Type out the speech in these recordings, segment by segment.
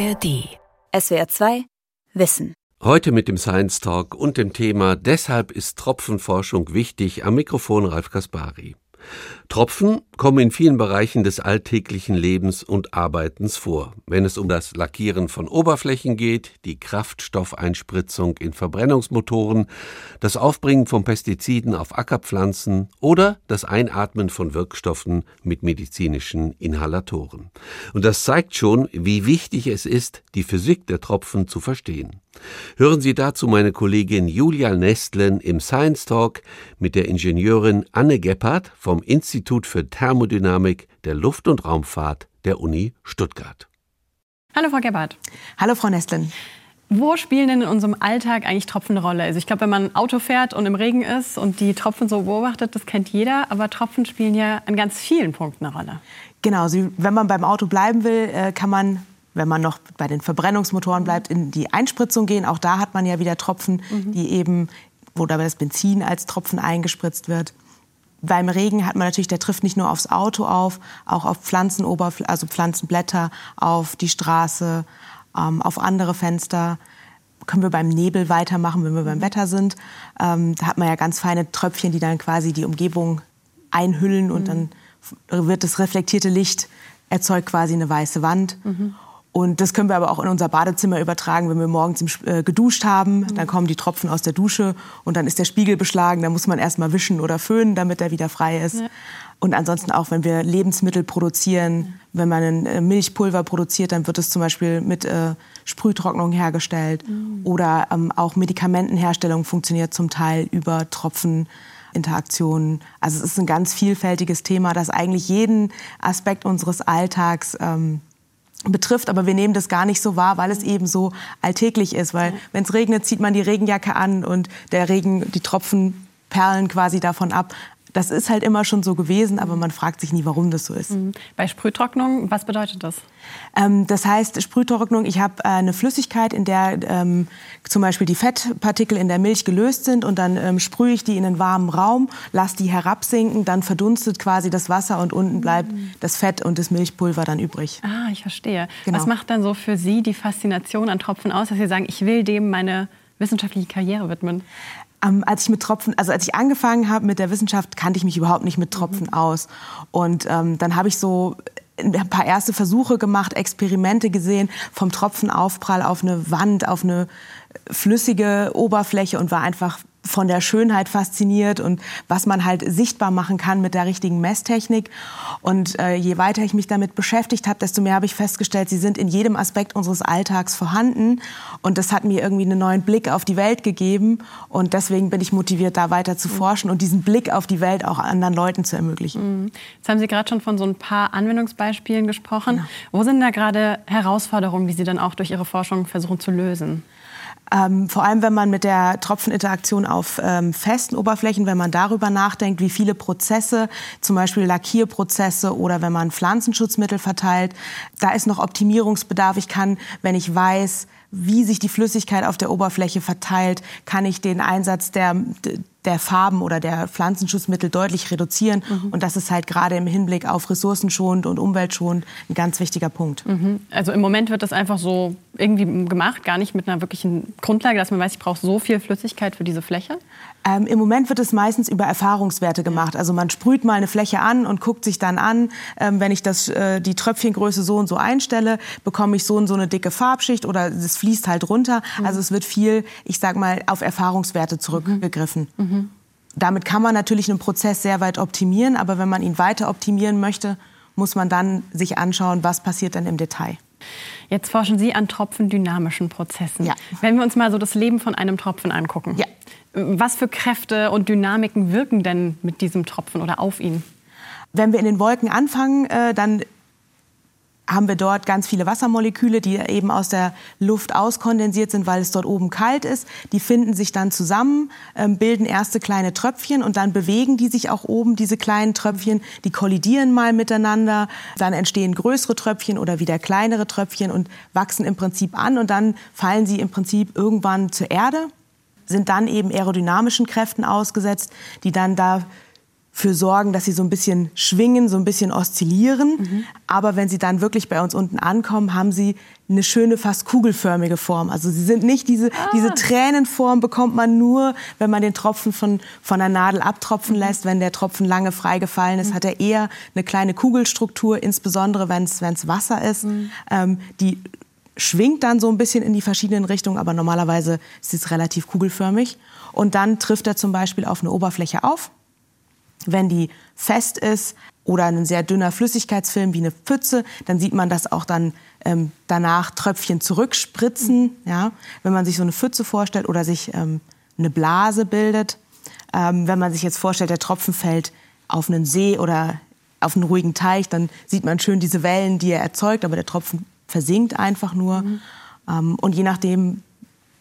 ARD. SWR 2 Wissen. Heute mit dem Science Talk und dem Thema Deshalb ist Tropfenforschung wichtig am Mikrofon Ralf Kaspari. Tropfen kommen in vielen Bereichen des alltäglichen Lebens und Arbeitens vor. Wenn es um das Lackieren von Oberflächen geht, die Kraftstoffeinspritzung in Verbrennungsmotoren, das Aufbringen von Pestiziden auf Ackerpflanzen oder das Einatmen von Wirkstoffen mit medizinischen Inhalatoren. Und das zeigt schon, wie wichtig es ist, die Physik der Tropfen zu verstehen. Hören Sie dazu meine Kollegin Julia Nestlen im Science Talk mit der Ingenieurin Anne Gebhardt vom Institut für Thermodynamik der Luft- und Raumfahrt der Uni Stuttgart. Hallo Frau Gebhardt. Hallo Frau Nestlen. Wo spielen denn in unserem Alltag eigentlich Tropfen eine Rolle? Also ich glaube, wenn man Auto fährt und im Regen ist und die Tropfen so beobachtet, das kennt jeder, aber Tropfen spielen ja an ganz vielen Punkten eine Rolle. Genau, wenn man beim Auto bleiben will, äh, kann man wenn man noch bei den Verbrennungsmotoren bleibt, in die Einspritzung gehen. Auch da hat man ja wieder Tropfen, mhm. die eben, wo dabei das Benzin als Tropfen eingespritzt wird. Beim Regen hat man natürlich, der trifft nicht nur aufs Auto auf, auch auf Pflanzenoberflächen, also Pflanzenblätter, auf die Straße, ähm, auf andere Fenster. Können wir beim Nebel weitermachen, wenn wir beim mhm. Wetter sind. Ähm, da hat man ja ganz feine Tröpfchen, die dann quasi die Umgebung einhüllen und mhm. dann wird das reflektierte Licht erzeugt quasi eine weiße Wand. Mhm. Und das können wir aber auch in unser Badezimmer übertragen, wenn wir morgens äh, geduscht haben. Mhm. Dann kommen die Tropfen aus der Dusche und dann ist der Spiegel beschlagen. Da muss man erst mal wischen oder föhnen, damit er wieder frei ist. Ja. Und ansonsten auch, wenn wir Lebensmittel produzieren, wenn man ein äh, Milchpulver produziert, dann wird es zum Beispiel mit äh, Sprühtrocknung hergestellt. Mhm. Oder ähm, auch Medikamentenherstellung funktioniert zum Teil über Tropfeninteraktionen. Also es ist ein ganz vielfältiges Thema, das eigentlich jeden Aspekt unseres Alltags ähm, betrifft, aber wir nehmen das gar nicht so wahr, weil es eben so alltäglich ist, weil wenn es regnet, zieht man die Regenjacke an und der Regen, die Tropfen perlen quasi davon ab das ist halt immer schon so gewesen, aber man fragt sich nie, warum das so ist. Mhm. Bei Sprühtrocknung, was bedeutet das? Ähm, das heißt, Sprühtrocknung, ich habe äh, eine Flüssigkeit, in der ähm, zum Beispiel die Fettpartikel in der Milch gelöst sind und dann ähm, sprühe ich die in einen warmen Raum, lasse die herabsinken, dann verdunstet quasi das Wasser und unten bleibt mhm. das Fett und das Milchpulver dann übrig. Ah, ich verstehe. Genau. Was macht dann so für Sie die Faszination an Tropfen aus, dass Sie sagen, ich will dem meine wissenschaftliche Karriere widmen? Ähm, als ich mit Tropfen, also als ich angefangen habe mit der Wissenschaft, kannte ich mich überhaupt nicht mit Tropfen mhm. aus. Und ähm, dann habe ich so ein paar erste Versuche gemacht, Experimente gesehen vom Tropfenaufprall auf eine Wand, auf eine flüssige Oberfläche und war einfach von der Schönheit fasziniert und was man halt sichtbar machen kann mit der richtigen Messtechnik. Und äh, je weiter ich mich damit beschäftigt habe, desto mehr habe ich festgestellt, sie sind in jedem Aspekt unseres Alltags vorhanden. Und das hat mir irgendwie einen neuen Blick auf die Welt gegeben. Und deswegen bin ich motiviert, da weiter zu forschen und diesen Blick auf die Welt auch anderen Leuten zu ermöglichen. Mhm. Jetzt haben Sie gerade schon von so ein paar Anwendungsbeispielen gesprochen. Genau. Wo sind da gerade Herausforderungen, die Sie dann auch durch Ihre Forschung versuchen zu lösen? Ähm, vor allem, wenn man mit der Tropfeninteraktion auf ähm, festen Oberflächen, wenn man darüber nachdenkt, wie viele Prozesse, zum Beispiel Lackierprozesse oder wenn man Pflanzenschutzmittel verteilt, da ist noch Optimierungsbedarf. Ich kann, wenn ich weiß, wie sich die Flüssigkeit auf der Oberfläche verteilt, kann ich den Einsatz der, der Farben oder der Pflanzenschutzmittel deutlich reduzieren. Mhm. Und das ist halt gerade im Hinblick auf ressourcenschonend und umweltschonend ein ganz wichtiger Punkt. Mhm. Also im Moment wird das einfach so irgendwie gemacht, gar nicht mit einer wirklichen Grundlage, dass man weiß, ich brauche so viel Flüssigkeit für diese Fläche? Ähm, Im Moment wird es meistens über Erfahrungswerte gemacht. Also man sprüht mal eine Fläche an und guckt sich dann an, ähm, wenn ich das, äh, die Tröpfchengröße so und so einstelle, bekomme ich so und so eine dicke Farbschicht oder es fließt halt runter. Mhm. Also es wird viel, ich sag mal, auf Erfahrungswerte zurückgegriffen. Mhm. Damit kann man natürlich einen Prozess sehr weit optimieren, aber wenn man ihn weiter optimieren möchte, muss man dann sich anschauen, was passiert dann im Detail. Jetzt forschen Sie an tropfendynamischen Prozessen. Ja. Wenn wir uns mal so das Leben von einem Tropfen angucken. Ja. Was für Kräfte und Dynamiken wirken denn mit diesem Tropfen oder auf ihn? Wenn wir in den Wolken anfangen, äh, dann haben wir dort ganz viele Wassermoleküle, die eben aus der Luft auskondensiert sind, weil es dort oben kalt ist. Die finden sich dann zusammen, ähm, bilden erste kleine Tröpfchen und dann bewegen die sich auch oben, diese kleinen Tröpfchen. Die kollidieren mal miteinander, dann entstehen größere Tröpfchen oder wieder kleinere Tröpfchen und wachsen im Prinzip an und dann fallen sie im Prinzip irgendwann zur Erde, sind dann eben aerodynamischen Kräften ausgesetzt, die dann da für sorgen, dass sie so ein bisschen schwingen, so ein bisschen oszillieren. Mhm. Aber wenn sie dann wirklich bei uns unten ankommen, haben sie eine schöne, fast kugelförmige Form. Also sie sind nicht diese, ah. diese Tränenform bekommt man nur, wenn man den Tropfen von, von der Nadel abtropfen mhm. lässt. Wenn der Tropfen lange freigefallen ist, mhm. hat er eher eine kleine Kugelstruktur, insbesondere wenn es Wasser ist. Mhm. Ähm, die schwingt dann so ein bisschen in die verschiedenen Richtungen, aber normalerweise ist es relativ kugelförmig. Und dann trifft er zum Beispiel auf eine Oberfläche auf wenn die fest ist oder ein sehr dünner Flüssigkeitsfilm wie eine Pfütze, dann sieht man das auch dann ähm, danach Tröpfchen zurückspritzen. Ja? Wenn man sich so eine Pfütze vorstellt oder sich ähm, eine Blase bildet. Ähm, wenn man sich jetzt vorstellt, der Tropfen fällt auf einen See oder auf einen ruhigen Teich, dann sieht man schön diese Wellen, die er erzeugt, aber der Tropfen versinkt einfach nur. Mhm. Ähm, und je nachdem,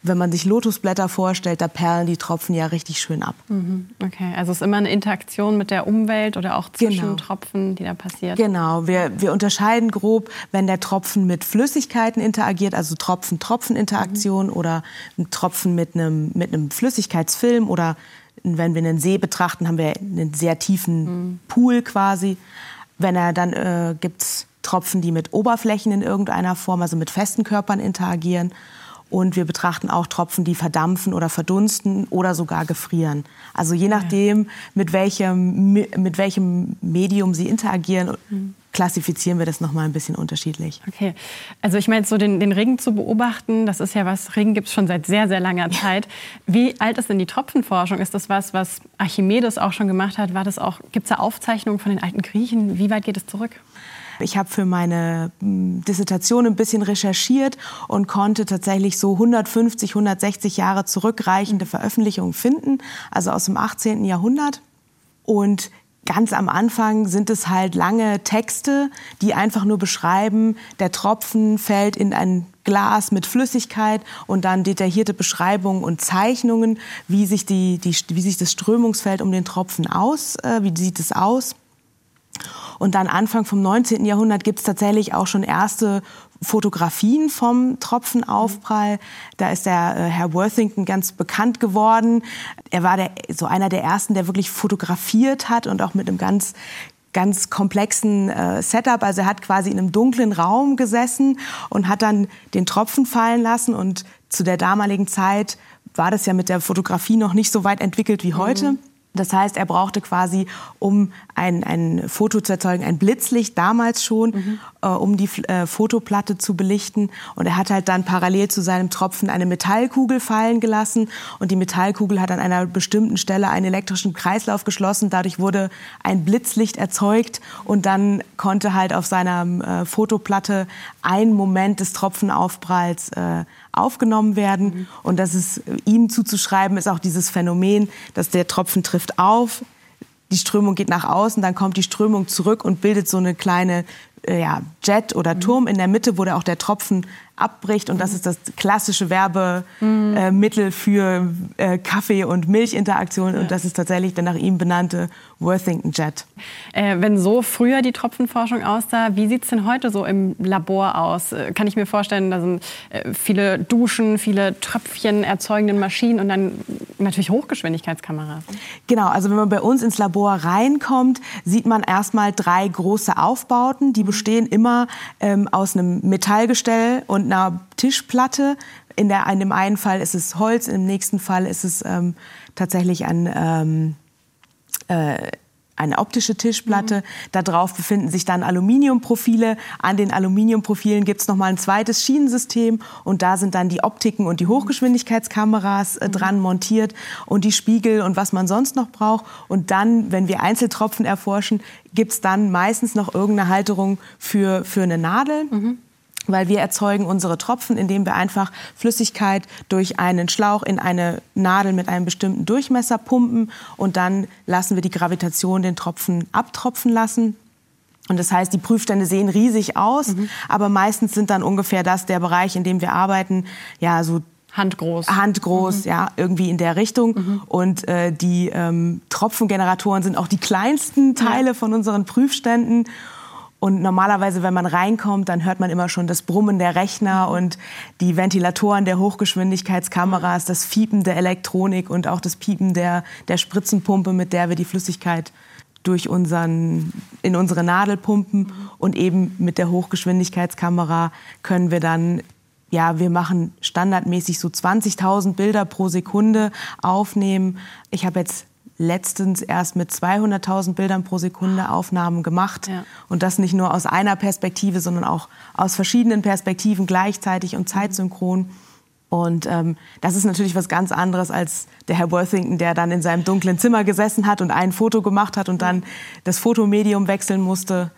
wenn man sich Lotusblätter vorstellt, da perlen die Tropfen ja richtig schön ab. Mhm. Okay, also es ist immer eine Interaktion mit der Umwelt oder auch zwischen genau. Tropfen, die da passiert. Genau, wir, wir unterscheiden grob, wenn der Tropfen mit Flüssigkeiten interagiert, also Tropfen-Tropfen-Interaktion mhm. oder ein Tropfen mit einem, mit einem Flüssigkeitsfilm oder wenn wir einen See betrachten, haben wir einen sehr tiefen mhm. Pool quasi. Wenn er dann äh, gibt Tropfen, die mit Oberflächen in irgendeiner Form, also mit festen Körpern interagieren. Und wir betrachten auch Tropfen, die verdampfen oder verdunsten oder sogar gefrieren. Also je nachdem, mit welchem, mit welchem Medium sie interagieren, klassifizieren wir das nochmal ein bisschen unterschiedlich. Okay, also ich meine, so den, den Regen zu beobachten, das ist ja was, Regen gibt es schon seit sehr, sehr langer Zeit. Wie alt ist denn die Tropfenforschung? Ist das was, was Archimedes auch schon gemacht hat? Gibt es da Aufzeichnungen von den alten Griechen? Wie weit geht es zurück? Ich habe für meine hm, Dissertation ein bisschen recherchiert und konnte tatsächlich so 150, 160 Jahre zurückreichende Veröffentlichungen finden, also aus dem 18. Jahrhundert. Und ganz am Anfang sind es halt lange Texte, die einfach nur beschreiben, der Tropfen fällt in ein Glas mit Flüssigkeit und dann detaillierte Beschreibungen und Zeichnungen, wie sich, die, die, wie sich das Strömungsfeld um den Tropfen aus, äh, wie sieht es aus. Und dann Anfang vom 19. Jahrhundert gibt es tatsächlich auch schon erste Fotografien vom Tropfenaufprall. Da ist der äh, Herr Worthington ganz bekannt geworden. Er war der, so einer der ersten, der wirklich fotografiert hat und auch mit einem ganz ganz komplexen äh, Setup. Also er hat quasi in einem dunklen Raum gesessen und hat dann den Tropfen fallen lassen. Und zu der damaligen Zeit war das ja mit der Fotografie noch nicht so weit entwickelt wie heute. Mhm. Das heißt, er brauchte quasi, um ein, ein Foto zu erzeugen, ein Blitzlicht damals schon, mhm. äh, um die äh, Fotoplatte zu belichten. Und er hat halt dann parallel zu seinem Tropfen eine Metallkugel fallen gelassen. Und die Metallkugel hat an einer bestimmten Stelle einen elektrischen Kreislauf geschlossen. Dadurch wurde ein Blitzlicht erzeugt. Und dann konnte halt auf seiner äh, Fotoplatte ein Moment des Tropfenaufpralls äh, aufgenommen werden. Mhm. Und das ist ihm zuzuschreiben, ist auch dieses Phänomen, dass der Tropfen trifft auf, die Strömung geht nach außen, dann kommt die Strömung zurück und bildet so eine kleine äh, ja, Jet oder mhm. Turm in der Mitte, wo da auch der Tropfen abbricht. Und das ist das klassische Werbemittel äh, für äh, Kaffee- und Milchinteraktion. Ja. Und das ist tatsächlich der nach ihm benannte Worthington Jet. Äh, wenn so früher die Tropfenforschung aussah, wie sieht es denn heute so im Labor aus? Äh, kann ich mir vorstellen, da sind viele Duschen, viele Tröpfchen erzeugenden Maschinen und dann natürlich Hochgeschwindigkeitskameras. Genau, also wenn man bei uns ins Labor reinkommt, sieht man erstmal drei große Aufbauten. Die bestehen immer ähm, aus einem Metallgestell und einer Tischplatte. In, der, in dem einen Fall ist es Holz, im nächsten Fall ist es ähm, tatsächlich ein, ähm, äh, eine optische Tischplatte. Mhm. Darauf befinden sich dann Aluminiumprofile. An den Aluminiumprofilen gibt es nochmal ein zweites Schienensystem und da sind dann die Optiken und die Hochgeschwindigkeitskameras äh, mhm. dran montiert und die Spiegel und was man sonst noch braucht. Und dann, wenn wir Einzeltropfen erforschen, gibt es dann meistens noch irgendeine Halterung für, für eine Nadel. Mhm weil wir erzeugen unsere Tropfen, indem wir einfach Flüssigkeit durch einen Schlauch in eine Nadel mit einem bestimmten Durchmesser pumpen und dann lassen wir die Gravitation den Tropfen abtropfen lassen. Und das heißt, die Prüfstände sehen riesig aus, mhm. aber meistens sind dann ungefähr das der Bereich, in dem wir arbeiten, ja so Handgroß. Handgroß, mhm. ja, irgendwie in der Richtung. Mhm. Und äh, die ähm, Tropfengeneratoren sind auch die kleinsten Teile ja. von unseren Prüfständen. Und normalerweise, wenn man reinkommt, dann hört man immer schon das Brummen der Rechner und die Ventilatoren der Hochgeschwindigkeitskameras, das Fiepen der Elektronik und auch das Piepen der, der Spritzenpumpe, mit der wir die Flüssigkeit durch unseren, in unsere Nadelpumpen und eben mit der Hochgeschwindigkeitskamera können wir dann ja, wir machen standardmäßig so 20.000 Bilder pro Sekunde aufnehmen. Ich habe jetzt letztens erst mit 200.000 Bildern pro Sekunde Aufnahmen gemacht. Ja. Und das nicht nur aus einer Perspektive, sondern auch aus verschiedenen Perspektiven gleichzeitig und zeitsynchron. Und ähm, das ist natürlich was ganz anderes als der Herr Worthington, der dann in seinem dunklen Zimmer gesessen hat und ein Foto gemacht hat und dann das Fotomedium wechseln musste.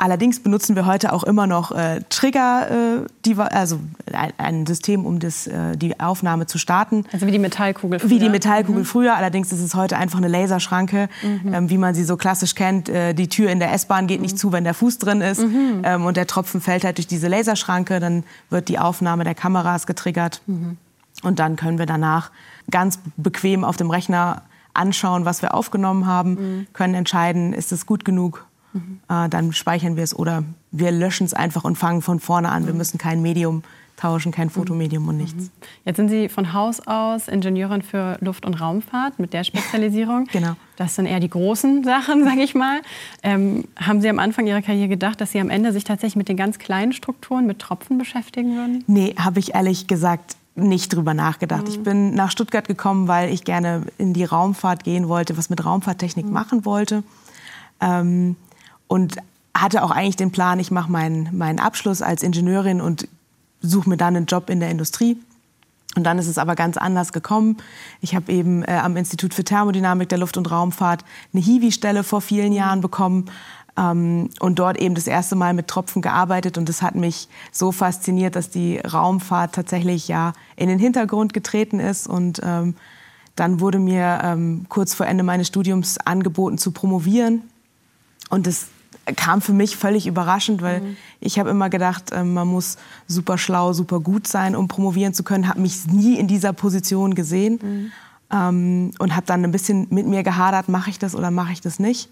Allerdings benutzen wir heute auch immer noch äh, Trigger, äh, die, also ein, ein, System, um das, äh, die Aufnahme zu starten. Also wie die Metallkugel früher. Wie die Metallkugel mhm. früher. Allerdings ist es heute einfach eine Laserschranke, mhm. ähm, wie man sie so klassisch kennt. Äh, die Tür in der S-Bahn geht mhm. nicht zu, wenn der Fuß drin ist. Mhm. Ähm, und der Tropfen fällt halt durch diese Laserschranke. Dann wird die Aufnahme der Kameras getriggert. Mhm. Und dann können wir danach ganz bequem auf dem Rechner anschauen, was wir aufgenommen haben, mhm. können entscheiden, ist es gut genug Mhm. Äh, dann speichern wir es oder wir löschen es einfach und fangen von vorne an. Wir mhm. müssen kein Medium tauschen, kein Fotomedium und mhm. nichts. Jetzt sind Sie von Haus aus Ingenieurin für Luft- und Raumfahrt mit der Spezialisierung. genau. Das sind eher die großen Sachen, sage ich mal. Ähm, haben Sie am Anfang Ihrer Karriere gedacht, dass Sie am Ende sich tatsächlich mit den ganz kleinen Strukturen, mit Tropfen beschäftigen würden? Nee, habe ich ehrlich gesagt nicht drüber nachgedacht. Mhm. Ich bin nach Stuttgart gekommen, weil ich gerne in die Raumfahrt gehen wollte, was mit Raumfahrttechnik mhm. machen wollte. Ähm, und hatte auch eigentlich den Plan, ich mache meinen, meinen Abschluss als Ingenieurin und suche mir dann einen Job in der Industrie. Und dann ist es aber ganz anders gekommen. Ich habe eben äh, am Institut für Thermodynamik der Luft- und Raumfahrt eine Hiwi-Stelle vor vielen Jahren bekommen ähm, und dort eben das erste Mal mit Tropfen gearbeitet. Und das hat mich so fasziniert, dass die Raumfahrt tatsächlich ja in den Hintergrund getreten ist. Und ähm, dann wurde mir ähm, kurz vor Ende meines Studiums angeboten zu promovieren. Und das kam für mich völlig überraschend, weil mhm. ich habe immer gedacht, äh, man muss super schlau, super gut sein, um promovieren zu können. Habe mich nie in dieser Position gesehen mhm. ähm, und habe dann ein bisschen mit mir gehadert, mache ich das oder mache ich das nicht.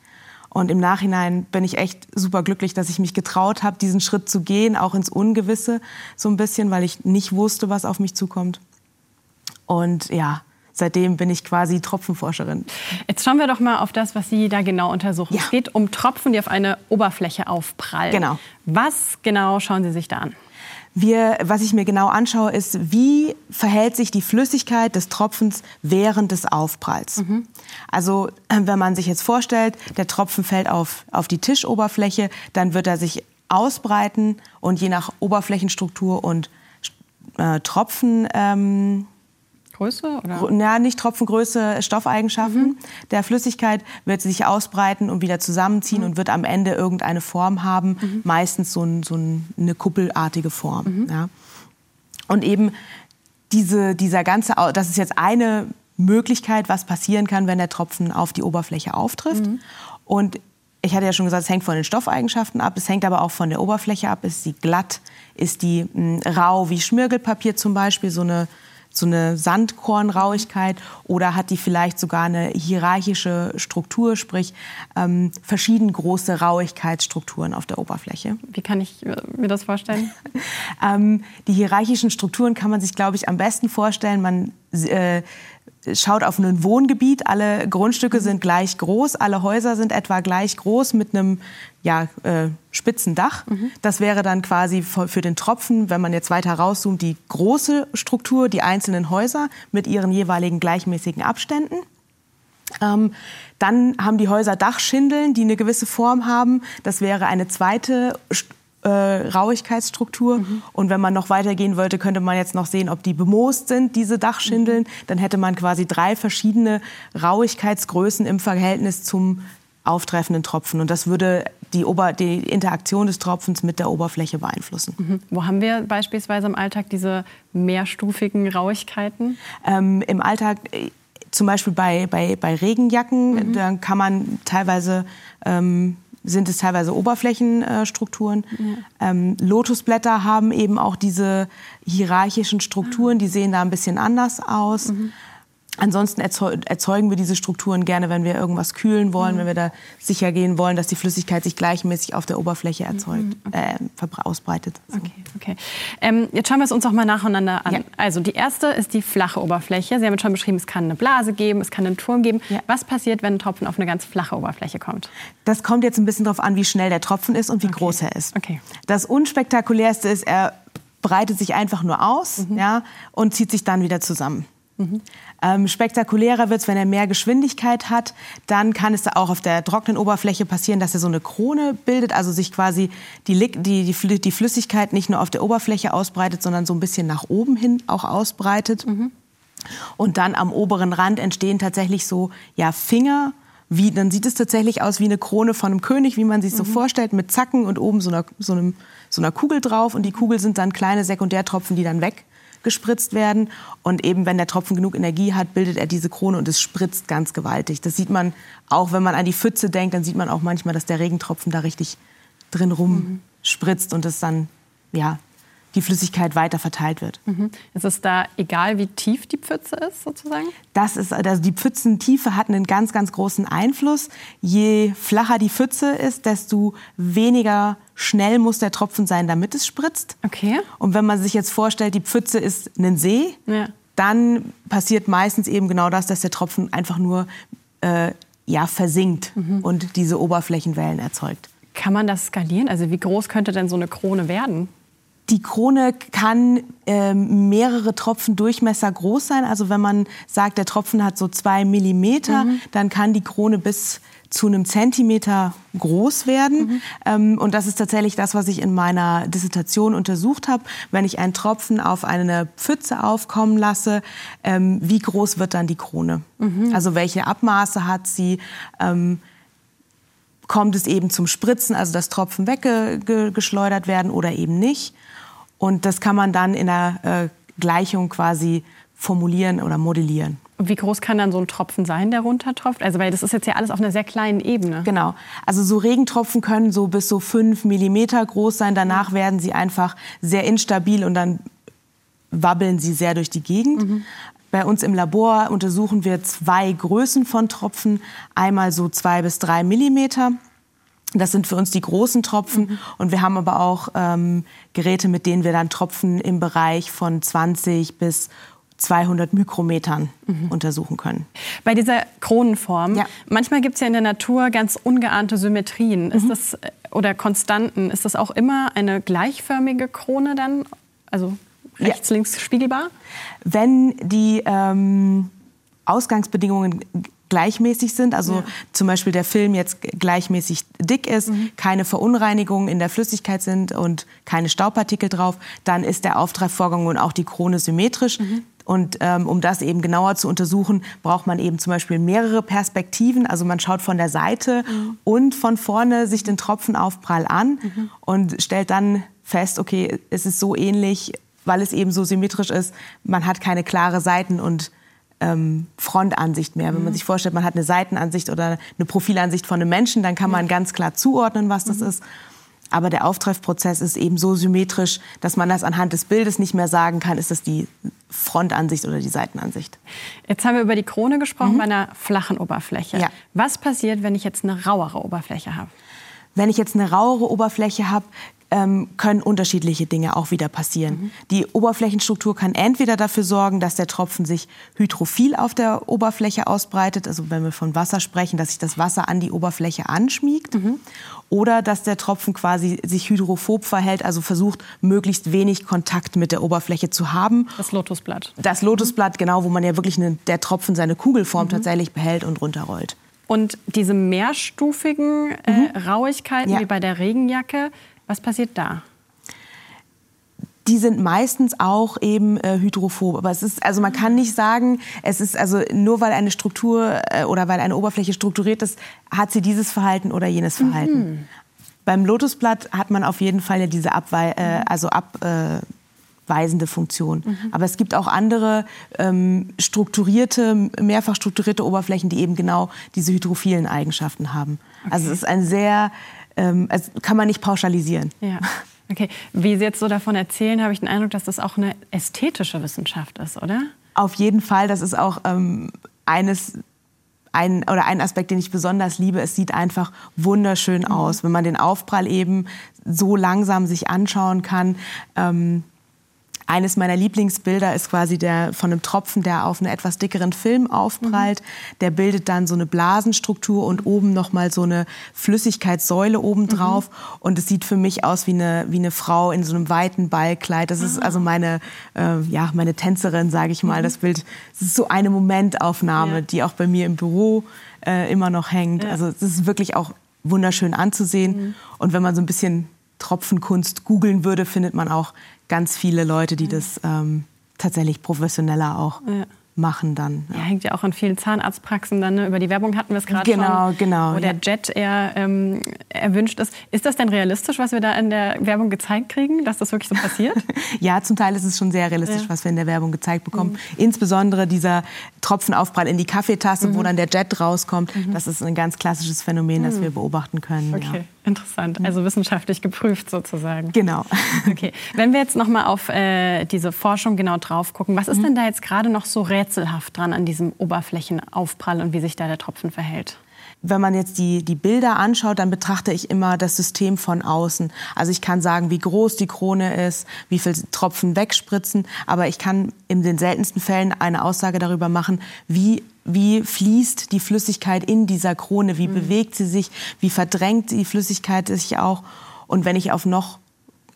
Und im Nachhinein bin ich echt super glücklich, dass ich mich getraut habe, diesen Schritt zu gehen, auch ins Ungewisse so ein bisschen, weil ich nicht wusste, was auf mich zukommt. Und ja, seitdem bin ich quasi Tropfenforscherin. Jetzt schauen wir doch mal auf das, was Sie da genau untersuchen. Ja. Es geht um Tropfen, die auf eine Oberfläche aufprallen. Genau. Was genau schauen Sie sich da an? Wir, was ich mir genau anschaue, ist, wie verhält sich die Flüssigkeit des Tropfens während des Aufpralls. Mhm. Also wenn man sich jetzt vorstellt, der Tropfen fällt auf, auf die Tischoberfläche, dann wird er sich ausbreiten und je nach Oberflächenstruktur und äh, Tropfen... Ähm, Größe? Oder? Ja, nicht Tropfengröße, Stoffeigenschaften mhm. der Flüssigkeit wird sich ausbreiten und wieder zusammenziehen mhm. und wird am Ende irgendeine Form haben, mhm. meistens so, ein, so, eine kuppelartige Form. Mhm. Ja. Und eben diese, dieser ganze, das ist jetzt eine Möglichkeit, was passieren kann, wenn der Tropfen auf die Oberfläche auftrifft. Mhm. Und ich hatte ja schon gesagt, es hängt von den Stoffeigenschaften ab, es hängt aber auch von der Oberfläche ab. Ist sie glatt, ist die mh, rau wie Schmirgelpapier zum Beispiel, so eine so eine Sandkornrauigkeit oder hat die vielleicht sogar eine hierarchische Struktur, sprich ähm, verschieden große Rauigkeitsstrukturen auf der Oberfläche. Wie kann ich äh, mir das vorstellen? ähm, die hierarchischen Strukturen kann man sich, glaube ich, am besten vorstellen. Man äh, schaut auf ein Wohngebiet, alle Grundstücke sind gleich groß, alle Häuser sind etwa gleich groß mit einem ja, äh, spitzen Dach. Mhm. Das wäre dann quasi für den Tropfen, wenn man jetzt weiter rauszoomt, die große Struktur, die einzelnen Häuser mit ihren jeweiligen gleichmäßigen Abständen. Ähm, dann haben die Häuser Dachschindeln, die eine gewisse Form haben. Das wäre eine zweite äh, Rauigkeitsstruktur. Mhm. Und wenn man noch weitergehen wollte, könnte man jetzt noch sehen, ob die bemoost sind, diese Dachschindeln. Mhm. Dann hätte man quasi drei verschiedene Rauigkeitsgrößen im Verhältnis zum auftreffenden Tropfen. Und das würde die, Ober die Interaktion des Tropfens mit der Oberfläche beeinflussen. Mhm. Wo haben wir beispielsweise im Alltag diese mehrstufigen Rauigkeiten? Ähm, Im Alltag äh, zum Beispiel bei, bei, bei Regenjacken, mhm. da kann man teilweise ähm, sind es teilweise Oberflächenstrukturen. Ja. Ähm, Lotusblätter haben eben auch diese hierarchischen Strukturen, die sehen da ein bisschen anders aus. Mhm. Ansonsten erzeugen wir diese Strukturen gerne, wenn wir irgendwas kühlen wollen, mhm. wenn wir da sicher gehen wollen, dass die Flüssigkeit sich gleichmäßig auf der Oberfläche erzeugt, mhm. okay. äh, ausbreitet. So. Okay, okay. Okay. Ähm, jetzt schauen wir es uns auch mal nacheinander an. Ja. Also die erste ist die flache Oberfläche. Sie haben schon beschrieben, es kann eine Blase geben, es kann einen Turm geben. Ja. Was passiert, wenn ein Tropfen auf eine ganz flache Oberfläche kommt? Das kommt jetzt ein bisschen darauf an, wie schnell der Tropfen ist und wie okay. groß er ist. Okay. Das unspektakulärste ist, er breitet sich einfach nur aus mhm. ja, und zieht sich dann wieder zusammen. Mhm. Ähm, spektakulärer wird es, wenn er mehr Geschwindigkeit hat. Dann kann es auch auf der trockenen Oberfläche passieren, dass er so eine Krone bildet, also sich quasi die, die, die, die Flüssigkeit nicht nur auf der Oberfläche ausbreitet, sondern so ein bisschen nach oben hin auch ausbreitet. Mhm. Und dann am oberen Rand entstehen tatsächlich so ja, Finger. Wie, dann sieht es tatsächlich aus wie eine Krone von einem König, wie man sich mhm. so vorstellt, mit Zacken und oben so einer, so, einem, so einer Kugel drauf. Und die Kugel sind dann kleine Sekundärtropfen, die dann weg gespritzt werden. Und eben, wenn der Tropfen genug Energie hat, bildet er diese Krone und es spritzt ganz gewaltig. Das sieht man auch, wenn man an die Pfütze denkt, dann sieht man auch manchmal, dass der Regentropfen da richtig drin rumspritzt und es dann, ja, die Flüssigkeit weiter verteilt wird. Mhm. Ist es da egal, wie tief die Pfütze ist, sozusagen? Das ist, also die Pfützentiefe hat einen ganz, ganz großen Einfluss. Je flacher die Pfütze ist, desto weniger schnell muss der Tropfen sein, damit es spritzt. Okay. Und wenn man sich jetzt vorstellt, die Pfütze ist ein See, ja. dann passiert meistens eben genau das, dass der Tropfen einfach nur äh, ja, versinkt mhm. und diese Oberflächenwellen erzeugt. Kann man das skalieren? Also wie groß könnte denn so eine Krone werden? Die Krone kann äh, mehrere Tropfen Durchmesser groß sein. Also wenn man sagt, der Tropfen hat so zwei Millimeter, mhm. dann kann die Krone bis zu einem Zentimeter groß werden. Mhm. Ähm, und das ist tatsächlich das, was ich in meiner Dissertation untersucht habe. Wenn ich einen Tropfen auf eine Pfütze aufkommen lasse, ähm, wie groß wird dann die Krone? Mhm. Also welche Abmaße hat sie? Ähm, kommt es eben zum Spritzen, also dass Tropfen weggeschleudert werden oder eben nicht? Und das kann man dann in der äh, Gleichung quasi formulieren oder modellieren. Wie groß kann dann so ein Tropfen sein, der runtertropft? Also, weil das ist jetzt ja alles auf einer sehr kleinen Ebene. Genau. Also, so Regentropfen können so bis so fünf Millimeter groß sein. Danach werden sie einfach sehr instabil und dann wabbeln sie sehr durch die Gegend. Mhm. Bei uns im Labor untersuchen wir zwei Größen von Tropfen. Einmal so zwei bis drei Millimeter das sind für uns die großen Tropfen. Mhm. Und wir haben aber auch ähm, Geräte, mit denen wir dann Tropfen im Bereich von 20 bis 200 Mikrometern mhm. untersuchen können. Bei dieser Kronenform, ja. manchmal gibt es ja in der Natur ganz ungeahnte Symmetrien. Ist mhm. das, äh, oder Konstanten. Ist das auch immer eine gleichförmige Krone dann? Also rechts, ja. links spiegelbar? Wenn die ähm, Ausgangsbedingungen gleichmäßig sind, also ja. zum Beispiel der Film jetzt gleichmäßig dick ist, mhm. keine Verunreinigungen in der Flüssigkeit sind und keine Staubpartikel drauf, dann ist der Auftreibvorgang und auch die Krone symmetrisch. Mhm. Und ähm, um das eben genauer zu untersuchen, braucht man eben zum Beispiel mehrere Perspektiven. Also man schaut von der Seite mhm. und von vorne sich den Tropfenaufprall an mhm. und stellt dann fest, okay, es ist so ähnlich, weil es eben so symmetrisch ist. Man hat keine klare Seiten und ähm, Frontansicht mehr. Wenn man mhm. sich vorstellt, man hat eine Seitenansicht oder eine Profilansicht von einem Menschen, dann kann man ganz klar zuordnen, was das mhm. ist. Aber der Auftreffprozess ist eben so symmetrisch, dass man das anhand des Bildes nicht mehr sagen kann, ist das die Frontansicht oder die Seitenansicht. Jetzt haben wir über die Krone gesprochen mhm. bei einer flachen Oberfläche. Ja. Was passiert, wenn ich jetzt eine rauere Oberfläche habe? Wenn ich jetzt eine rauere Oberfläche habe, ähm, können unterschiedliche Dinge auch wieder passieren. Mhm. Die Oberflächenstruktur kann entweder dafür sorgen, dass der Tropfen sich hydrophil auf der Oberfläche ausbreitet, also wenn wir von Wasser sprechen, dass sich das Wasser an die Oberfläche anschmiegt, mhm. oder dass der Tropfen quasi sich hydrophob verhält, also versucht, möglichst wenig Kontakt mit der Oberfläche zu haben. Das Lotusblatt. Das Lotusblatt, mhm. genau, wo man ja wirklich eine, der Tropfen seine Kugelform mhm. tatsächlich behält und runterrollt. Und diese mehrstufigen äh, mhm. Rauigkeiten, ja. wie bei der Regenjacke, was passiert da? die sind meistens auch eben äh, hydrophob. Aber es ist, also man kann nicht sagen, es ist also nur weil eine Struktur äh, oder weil eine Oberfläche strukturiert ist, hat sie dieses Verhalten oder jenes Verhalten. Mhm. Beim Lotusblatt hat man auf jeden Fall ja diese Abwei äh, also abweisende Funktion. Mhm. Aber es gibt auch andere ähm, strukturierte, mehrfach strukturierte Oberflächen, die eben genau diese hydrophilen Eigenschaften haben. Okay. Also es ist ein sehr ähm, also kann man nicht pauschalisieren. Ja. Okay. Wie Sie jetzt so davon erzählen, habe ich den Eindruck, dass das auch eine ästhetische Wissenschaft ist, oder? Auf jeden Fall. Das ist auch ähm, eines ein, oder ein Aspekt, den ich besonders liebe, es sieht einfach wunderschön mhm. aus, wenn man den Aufprall eben so langsam sich anschauen kann. Ähm, eines meiner Lieblingsbilder ist quasi der von einem Tropfen, der auf einen etwas dickeren Film aufprallt. Mhm. Der bildet dann so eine Blasenstruktur und oben noch mal so eine Flüssigkeitssäule oben drauf. Mhm. Und es sieht für mich aus wie eine, wie eine Frau in so einem weiten Ballkleid. Das ist ah. also meine, äh, ja, meine Tänzerin, sage ich mal. Mhm. Das Bild, es ist so eine Momentaufnahme, ja. die auch bei mir im Büro äh, immer noch hängt. Ja. Also es ist wirklich auch wunderschön anzusehen. Mhm. Und wenn man so ein bisschen Tropfenkunst googeln würde, findet man auch ganz viele Leute, die das ähm, tatsächlich professioneller auch ja. machen dann. Ja. ja. hängt ja auch in vielen Zahnarztpraxen dann. Ne? Über die Werbung hatten wir es gerade genau, schon. Genau, Wo der Jet eher ähm, erwünscht ist. Ist das denn realistisch, was wir da in der Werbung gezeigt kriegen, dass das wirklich so passiert? ja, zum Teil ist es schon sehr realistisch, ja. was wir in der Werbung gezeigt bekommen. Mhm. Insbesondere dieser Tropfenaufprall in die Kaffeetasse, mhm. wo dann der Jet rauskommt. Mhm. Das ist ein ganz klassisches Phänomen, das mhm. wir beobachten können. Okay. Interessant, also wissenschaftlich geprüft sozusagen. Genau. Okay, wenn wir jetzt noch mal auf äh, diese Forschung genau drauf gucken, was ist mhm. denn da jetzt gerade noch so rätselhaft dran an diesem Oberflächenaufprall und wie sich da der Tropfen verhält? Wenn man jetzt die, die Bilder anschaut, dann betrachte ich immer das System von außen. Also ich kann sagen, wie groß die Krone ist, wie viele Tropfen wegspritzen, aber ich kann in den seltensten Fällen eine Aussage darüber machen, wie wie fließt die Flüssigkeit in dieser Krone, wie mhm. bewegt sie sich, wie verdrängt die Flüssigkeit sich auch. Und wenn ich auf noch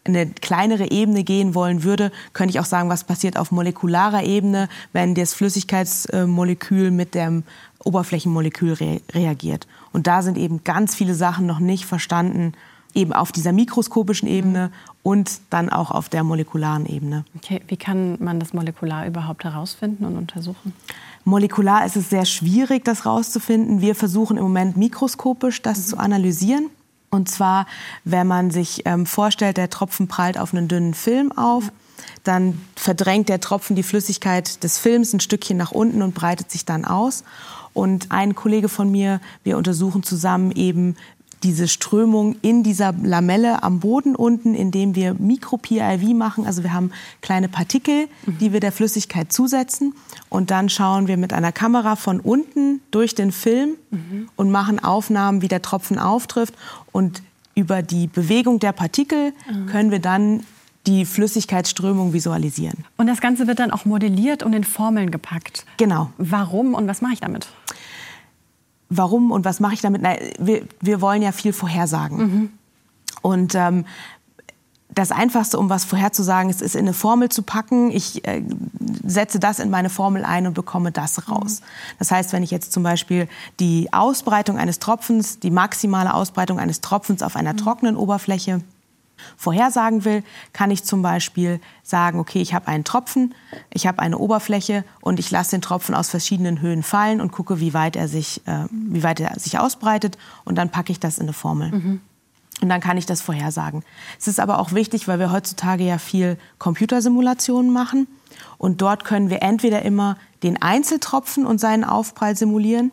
eine kleinere Ebene gehen wollen würde, könnte ich auch sagen, was passiert auf molekularer Ebene, wenn das Flüssigkeitsmolekül mit dem Oberflächenmolekül re reagiert. Und da sind eben ganz viele Sachen noch nicht verstanden, eben auf dieser mikroskopischen Ebene mhm. und dann auch auf der molekularen Ebene. Okay, wie kann man das molekular überhaupt herausfinden und untersuchen? Molekular ist es sehr schwierig, das herauszufinden. Wir versuchen im Moment mikroskopisch das mhm. zu analysieren. Und zwar, wenn man sich ähm, vorstellt, der Tropfen prallt auf einen dünnen Film auf, dann verdrängt der Tropfen die Flüssigkeit des Films ein Stückchen nach unten und breitet sich dann aus. Und ein Kollege von mir, wir untersuchen zusammen eben, diese Strömung in dieser Lamelle am Boden unten, indem wir Mikro-PIV machen. Also wir haben kleine Partikel, die wir der Flüssigkeit zusetzen. Und dann schauen wir mit einer Kamera von unten durch den Film mhm. und machen Aufnahmen, wie der Tropfen auftrifft. Und über die Bewegung der Partikel mhm. können wir dann die Flüssigkeitsströmung visualisieren. Und das Ganze wird dann auch modelliert und in Formeln gepackt. Genau. Warum und was mache ich damit? Warum und was mache ich damit? Na, wir, wir wollen ja viel vorhersagen. Mhm. Und ähm, das Einfachste, um was vorherzusagen, ist, ist in eine Formel zu packen. Ich äh, setze das in meine Formel ein und bekomme das raus. Mhm. Das heißt, wenn ich jetzt zum Beispiel die Ausbreitung eines Tropfens, die maximale Ausbreitung eines Tropfens auf einer mhm. trockenen Oberfläche vorhersagen will, kann ich zum Beispiel sagen, okay, ich habe einen Tropfen, ich habe eine Oberfläche und ich lasse den Tropfen aus verschiedenen Höhen fallen und gucke, wie weit er sich, äh, wie weit er sich ausbreitet und dann packe ich das in eine Formel. Mhm. Und dann kann ich das vorhersagen. Es ist aber auch wichtig, weil wir heutzutage ja viel Computersimulationen machen. Und dort können wir entweder immer den Einzeltropfen und seinen Aufprall simulieren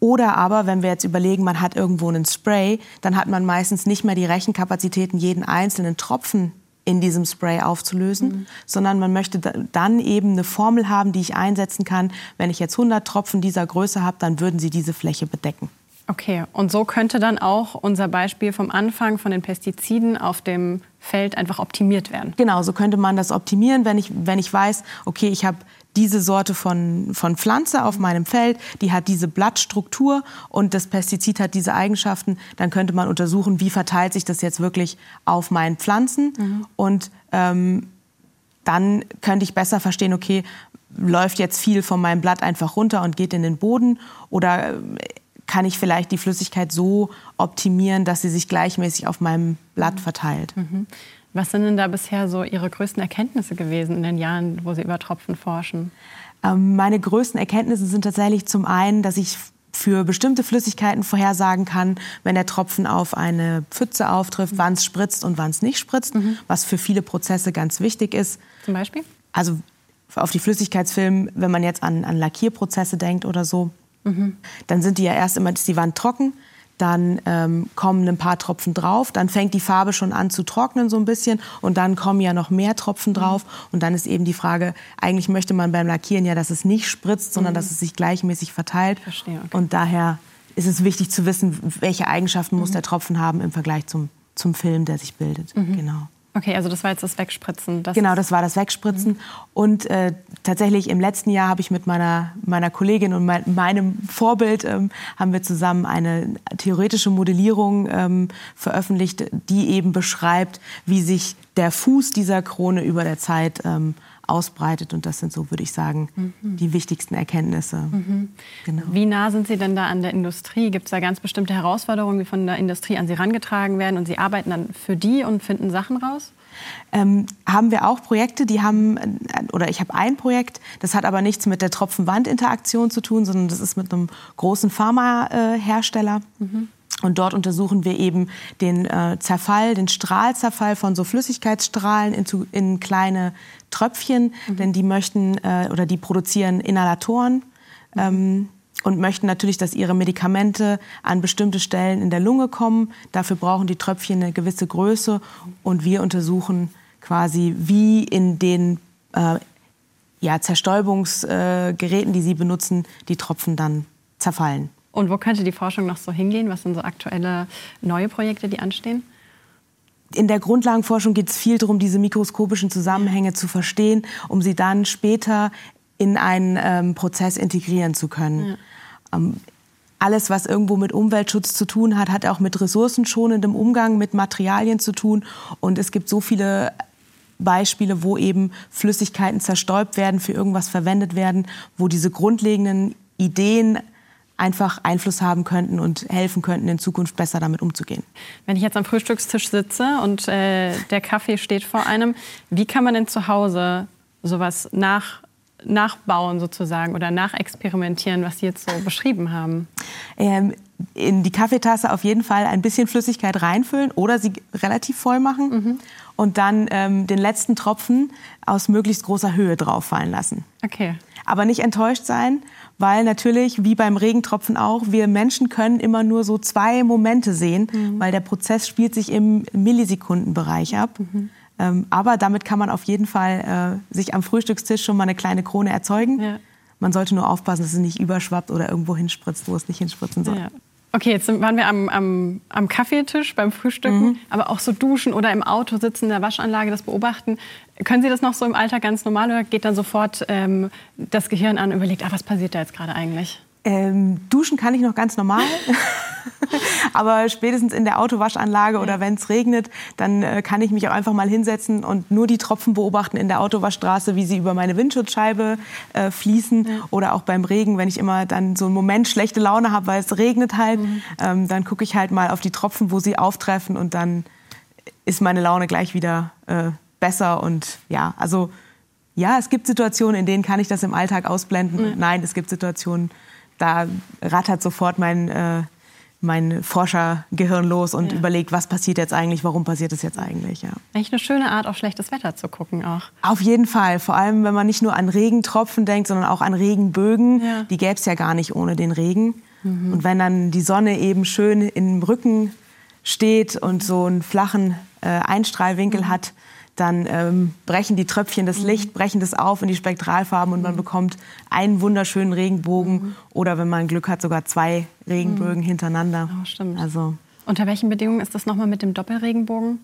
oder aber, wenn wir jetzt überlegen, man hat irgendwo einen Spray, dann hat man meistens nicht mehr die Rechenkapazitäten, jeden einzelnen Tropfen in diesem Spray aufzulösen, mhm. sondern man möchte dann eben eine Formel haben, die ich einsetzen kann. Wenn ich jetzt 100 Tropfen dieser Größe habe, dann würden sie diese Fläche bedecken. Okay, und so könnte dann auch unser Beispiel vom Anfang von den Pestiziden auf dem Feld einfach optimiert werden. Genau, so könnte man das optimieren, wenn ich, wenn ich weiß, okay, ich habe diese Sorte von, von Pflanze auf meinem Feld, die hat diese Blattstruktur und das Pestizid hat diese Eigenschaften, dann könnte man untersuchen, wie verteilt sich das jetzt wirklich auf meinen Pflanzen. Mhm. Und ähm, dann könnte ich besser verstehen, okay, läuft jetzt viel von meinem Blatt einfach runter und geht in den Boden oder äh, kann ich vielleicht die Flüssigkeit so optimieren, dass sie sich gleichmäßig auf meinem Blatt mhm. verteilt. Mhm. Was sind denn da bisher so Ihre größten Erkenntnisse gewesen in den Jahren, wo Sie über Tropfen forschen? Ähm, meine größten Erkenntnisse sind tatsächlich zum einen, dass ich für bestimmte Flüssigkeiten vorhersagen kann, wenn der Tropfen auf eine Pfütze auftrifft, mhm. wann es spritzt und wann es nicht spritzt, mhm. was für viele Prozesse ganz wichtig ist. Zum Beispiel? Also auf die Flüssigkeitsfilme, wenn man jetzt an, an Lackierprozesse denkt oder so, mhm. dann sind die ja erst immer, ist die Wand trocken, dann ähm, kommen ein paar Tropfen drauf, dann fängt die Farbe schon an zu trocknen so ein bisschen und dann kommen ja noch mehr Tropfen drauf und dann ist eben die Frage, eigentlich möchte man beim Lackieren ja, dass es nicht spritzt, sondern mhm. dass es sich gleichmäßig verteilt Verstehe, okay. und daher ist es wichtig zu wissen, welche Eigenschaften mhm. muss der Tropfen haben im Vergleich zum, zum Film, der sich bildet. Mhm. Genau. Okay, also das war jetzt das Wegspritzen. Das genau, das war das Wegspritzen. Mhm. Und äh, tatsächlich im letzten Jahr habe ich mit meiner, meiner Kollegin und mein, meinem Vorbild ähm, haben wir zusammen eine theoretische Modellierung ähm, veröffentlicht, die eben beschreibt, wie sich der Fuß dieser Krone über der Zeit ähm, ausbreitet. Und das sind so, würde ich sagen, mhm. die wichtigsten Erkenntnisse. Mhm. Genau. Wie nah sind Sie denn da an der Industrie? Gibt es da ganz bestimmte Herausforderungen, die von der Industrie an Sie herangetragen werden und Sie arbeiten dann für die und finden Sachen raus? Ähm, haben wir auch Projekte, die haben, oder ich habe ein Projekt, das hat aber nichts mit der Tropfenwand-Interaktion zu tun, sondern das ist mit einem großen Pharmahersteller. Mhm. Und dort untersuchen wir eben den äh, Zerfall, den Strahlzerfall von so Flüssigkeitsstrahlen in, zu, in kleine Tröpfchen, mhm. denn die möchten äh, oder die produzieren Inhalatoren. Mhm. Ähm, und möchten natürlich, dass ihre Medikamente an bestimmte Stellen in der Lunge kommen. Dafür brauchen die Tröpfchen eine gewisse Größe und wir untersuchen quasi, wie in den äh, ja, Zerstäubungsgeräten, die sie benutzen, die Tropfen dann zerfallen. Und wo könnte die Forschung noch so hingehen? Was sind so aktuelle neue Projekte, die anstehen? In der Grundlagenforschung geht es viel darum, diese mikroskopischen Zusammenhänge zu verstehen, um sie dann später in einen ähm, Prozess integrieren zu können. Ja. Ähm, alles, was irgendwo mit Umweltschutz zu tun hat, hat auch mit ressourcenschonendem Umgang mit Materialien zu tun. Und es gibt so viele Beispiele, wo eben Flüssigkeiten zerstäubt werden, für irgendwas verwendet werden, wo diese grundlegenden Ideen einfach Einfluss haben könnten und helfen könnten, in Zukunft besser damit umzugehen. Wenn ich jetzt am Frühstückstisch sitze und äh, der Kaffee steht vor einem, wie kann man denn zu Hause sowas nach, nachbauen sozusagen oder nachexperimentieren, was Sie jetzt so beschrieben haben? Ähm, in die Kaffeetasse auf jeden Fall ein bisschen Flüssigkeit reinfüllen oder sie relativ voll machen mhm. und dann ähm, den letzten Tropfen aus möglichst großer Höhe drauf fallen lassen. Okay. Aber nicht enttäuscht sein weil natürlich, wie beim Regentropfen auch, wir Menschen können immer nur so zwei Momente sehen, mhm. weil der Prozess spielt sich im Millisekundenbereich ab. Mhm. Ähm, aber damit kann man auf jeden Fall äh, sich am Frühstückstisch schon mal eine kleine Krone erzeugen. Ja. Man sollte nur aufpassen, dass es nicht überschwappt oder irgendwo hinspritzt, wo es nicht hinspritzen soll. Ja. Okay, jetzt waren wir am, am, am Kaffeetisch beim Frühstücken, mhm. aber auch so duschen oder im Auto sitzen, in der Waschanlage, das beobachten. Können Sie das noch so im Alltag ganz normal oder geht dann sofort ähm, das Gehirn an und überlegt, ah, was passiert da jetzt gerade eigentlich? Ähm, duschen kann ich noch ganz normal. Aber spätestens in der Autowaschanlage oder wenn es regnet, dann äh, kann ich mich auch einfach mal hinsetzen und nur die Tropfen beobachten in der Autowaschstraße, wie sie über meine Windschutzscheibe äh, fließen. Ja. Oder auch beim Regen, wenn ich immer dann so einen Moment schlechte Laune habe, weil es regnet halt, mhm. ähm, dann gucke ich halt mal auf die Tropfen, wo sie auftreffen und dann ist meine Laune gleich wieder äh, besser. Und ja, also ja, es gibt Situationen, in denen kann ich das im Alltag ausblenden. Mhm. Nein, es gibt Situationen, da rattert sofort mein, äh, mein Forschergehirn los und ja. überlegt, was passiert jetzt eigentlich, warum passiert es jetzt eigentlich. Ja. Eigentlich eine schöne Art, auf schlechtes Wetter zu gucken auch. Auf jeden Fall, vor allem wenn man nicht nur an Regentropfen denkt, sondern auch an Regenbögen. Ja. Die gäbe es ja gar nicht ohne den Regen. Mhm. Und wenn dann die Sonne eben schön im Rücken steht und so einen flachen äh, Einstrahlwinkel mhm. hat, dann ähm, brechen die Tröpfchen das mhm. Licht, brechen das auf in die Spektralfarben und man mhm. bekommt einen wunderschönen Regenbogen mhm. oder wenn man Glück hat, sogar zwei Regenbögen hintereinander. Oh, stimmt. Also, Unter welchen Bedingungen ist das nochmal mit dem Doppelregenbogen?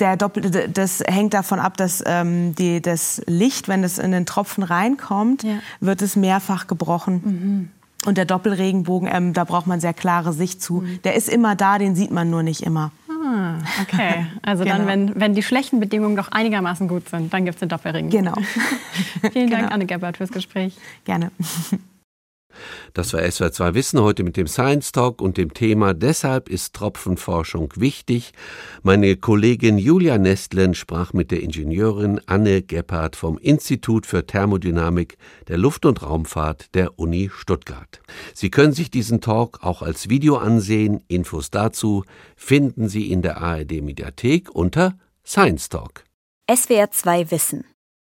Der Doppel, das hängt davon ab, dass ähm, die, das Licht, wenn es in den Tropfen reinkommt, ja. wird es mehrfach gebrochen. Mhm. Und der Doppelregenbogen, ähm, da braucht man sehr klare Sicht zu. Der ist immer da, den sieht man nur nicht immer. Ah, okay. Also genau. dann, wenn, wenn die schlechten Bedingungen doch einigermaßen gut sind, dann gibt es den Doppelring. Genau. Vielen Dank, genau. Anne Gebhardt, fürs Gespräch. Gerne. Das war SWR 2 Wissen heute mit dem Science Talk und dem Thema Deshalb ist Tropfenforschung wichtig. Meine Kollegin Julia Nestlen sprach mit der Ingenieurin Anne Gebhardt vom Institut für Thermodynamik der Luft- und Raumfahrt der Uni Stuttgart. Sie können sich diesen Talk auch als Video ansehen. Infos dazu finden Sie in der ARD Mediathek unter Science Talk. SWR 2 Wissen